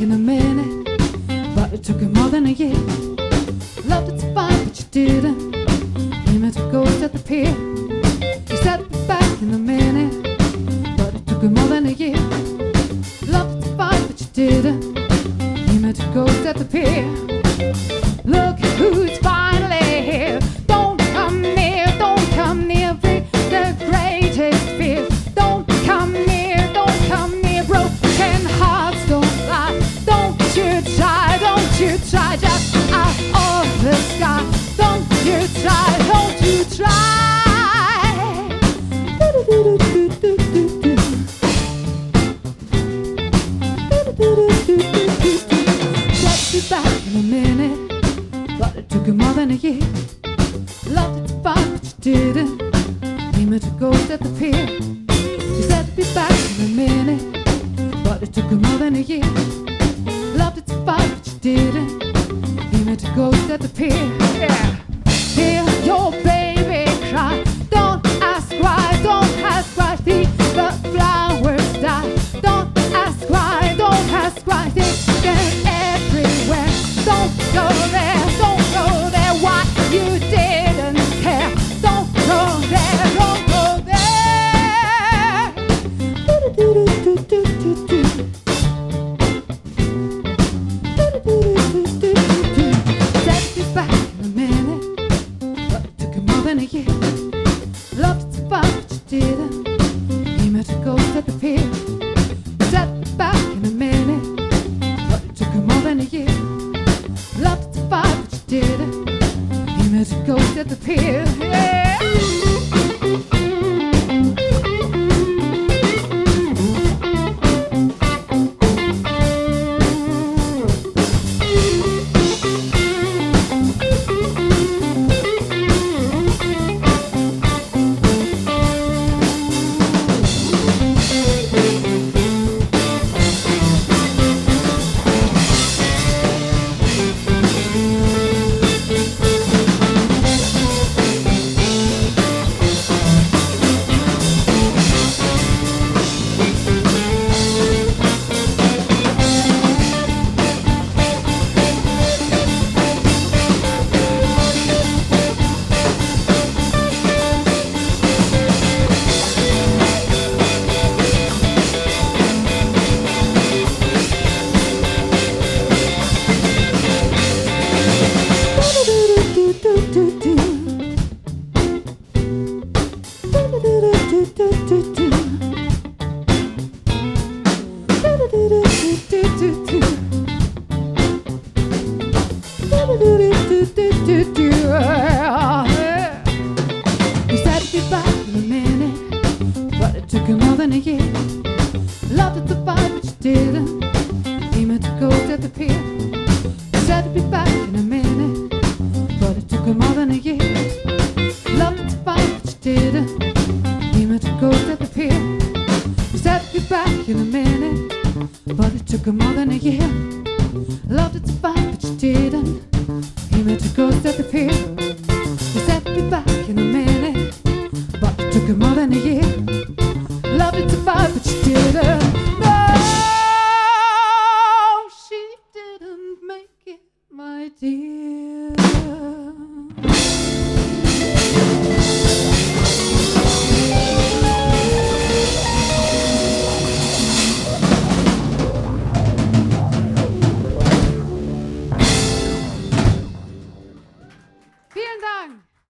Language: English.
in a minute, but it took you more than a year. Loved it so fine, but you didn't. You meant to ghost at the pier. Than a year. Loved it find, but you didn't. He meant a ghost at the pier. You said be back in a minute, but it took more than a year. Loved it find, but you didn't. He meant a ghost at the pier. Didn't. You met a ghost at the pier. Be back in a minute, but it took you more than a year. Loved to find, but you didn't. You met a ghost at the pier. He to go to the pier. You said you'd be back in a minute, but it took you more than a year. Loved it so fine, but you didn't. He to go to the pier. You said you'd be back in a minute, but it took you more than a year. Loved it so fine,